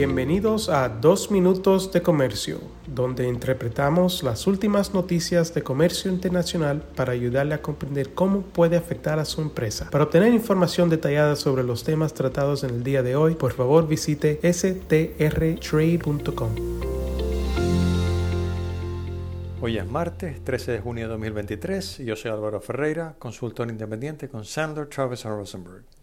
Bienvenidos a Dos Minutos de Comercio, donde interpretamos las últimas noticias de comercio internacional para ayudarle a comprender cómo puede afectar a su empresa. Para obtener información detallada sobre los temas tratados en el día de hoy, por favor visite strtrade.com. Hoy es martes 13 de junio de 2023 y yo soy Álvaro Ferreira, consultor independiente con Sandler, Travis Rosenberg.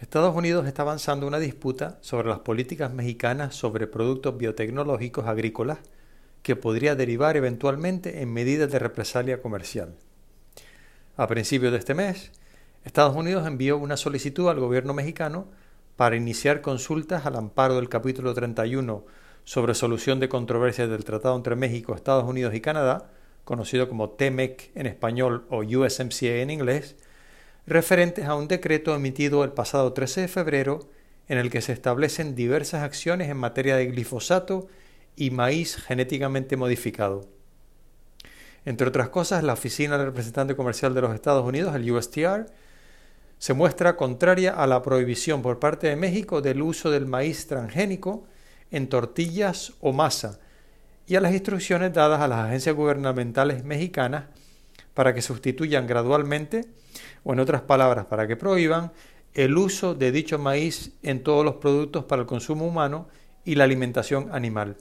Estados Unidos está avanzando una disputa sobre las políticas mexicanas sobre productos biotecnológicos agrícolas que podría derivar eventualmente en medidas de represalia comercial. A principios de este mes, Estados Unidos envió una solicitud al gobierno mexicano para iniciar consultas al amparo del capítulo 31 sobre solución de controversias del Tratado entre México, Estados Unidos y Canadá, conocido como TEMEC en español o USMCA en inglés, referentes a un decreto emitido el pasado 13 de febrero en el que se establecen diversas acciones en materia de glifosato y maíz genéticamente modificado. Entre otras cosas, la Oficina del Representante Comercial de los Estados Unidos, el USTR, se muestra contraria a la prohibición por parte de México del uso del maíz transgénico en tortillas o masa y a las instrucciones dadas a las agencias gubernamentales mexicanas para que sustituyan gradualmente, o en otras palabras, para que prohíban el uso de dicho maíz en todos los productos para el consumo humano y la alimentación animal.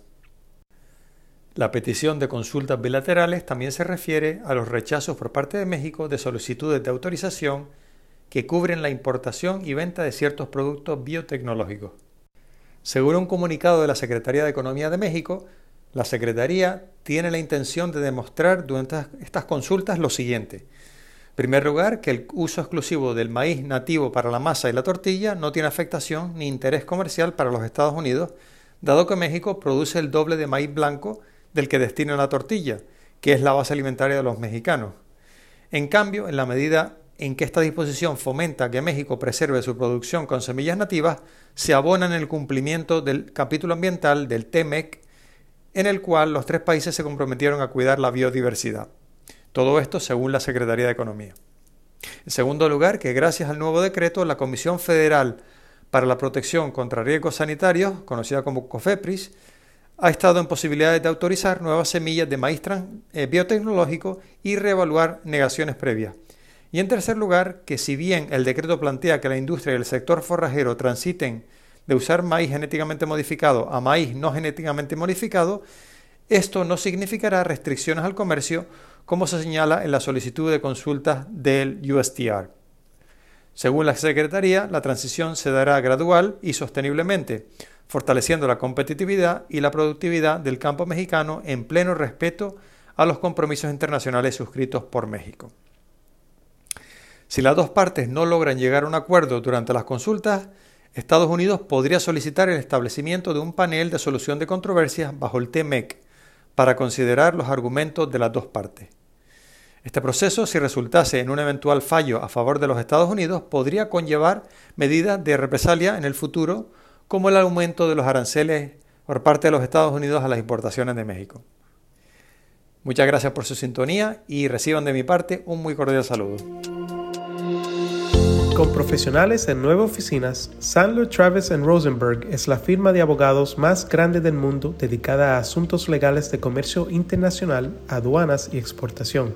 La petición de consultas bilaterales también se refiere a los rechazos por parte de México de solicitudes de autorización que cubren la importación y venta de ciertos productos biotecnológicos. Según un comunicado de la Secretaría de Economía de México, la Secretaría tiene la intención de demostrar durante estas consultas lo siguiente. Primer lugar, que el uso exclusivo del maíz nativo para la masa y la tortilla no tiene afectación ni interés comercial para los Estados Unidos, dado que México produce el doble de maíz blanco del que destina la tortilla, que es la base alimentaria de los mexicanos. En cambio, en la medida en que esta disposición fomenta que México preserve su producción con semillas nativas, se abona en el cumplimiento del capítulo ambiental del TEMEC en el cual los tres países se comprometieron a cuidar la biodiversidad. Todo esto según la Secretaría de Economía. En segundo lugar, que gracias al nuevo decreto, la Comisión Federal para la Protección contra Riesgos Sanitarios, conocida como COFEPRIS, ha estado en posibilidades de autorizar nuevas semillas de maíz eh, biotecnológico y reevaluar negaciones previas. Y en tercer lugar, que si bien el decreto plantea que la industria y el sector forrajero transiten de usar maíz genéticamente modificado a maíz no genéticamente modificado, esto no significará restricciones al comercio, como se señala en la solicitud de consulta del USTR. Según la Secretaría, la transición se dará gradual y sosteniblemente, fortaleciendo la competitividad y la productividad del campo mexicano en pleno respeto a los compromisos internacionales suscritos por México. Si las dos partes no logran llegar a un acuerdo durante las consultas, Estados Unidos podría solicitar el establecimiento de un panel de solución de controversias bajo el TMEC para considerar los argumentos de las dos partes. Este proceso, si resultase en un eventual fallo a favor de los Estados Unidos, podría conllevar medidas de represalia en el futuro, como el aumento de los aranceles por parte de los Estados Unidos a las importaciones de México. Muchas gracias por su sintonía y reciban de mi parte un muy cordial saludo. Con profesionales en nueve oficinas, Sandler Travis Rosenberg es la firma de abogados más grande del mundo dedicada a asuntos legales de comercio internacional, aduanas y exportación.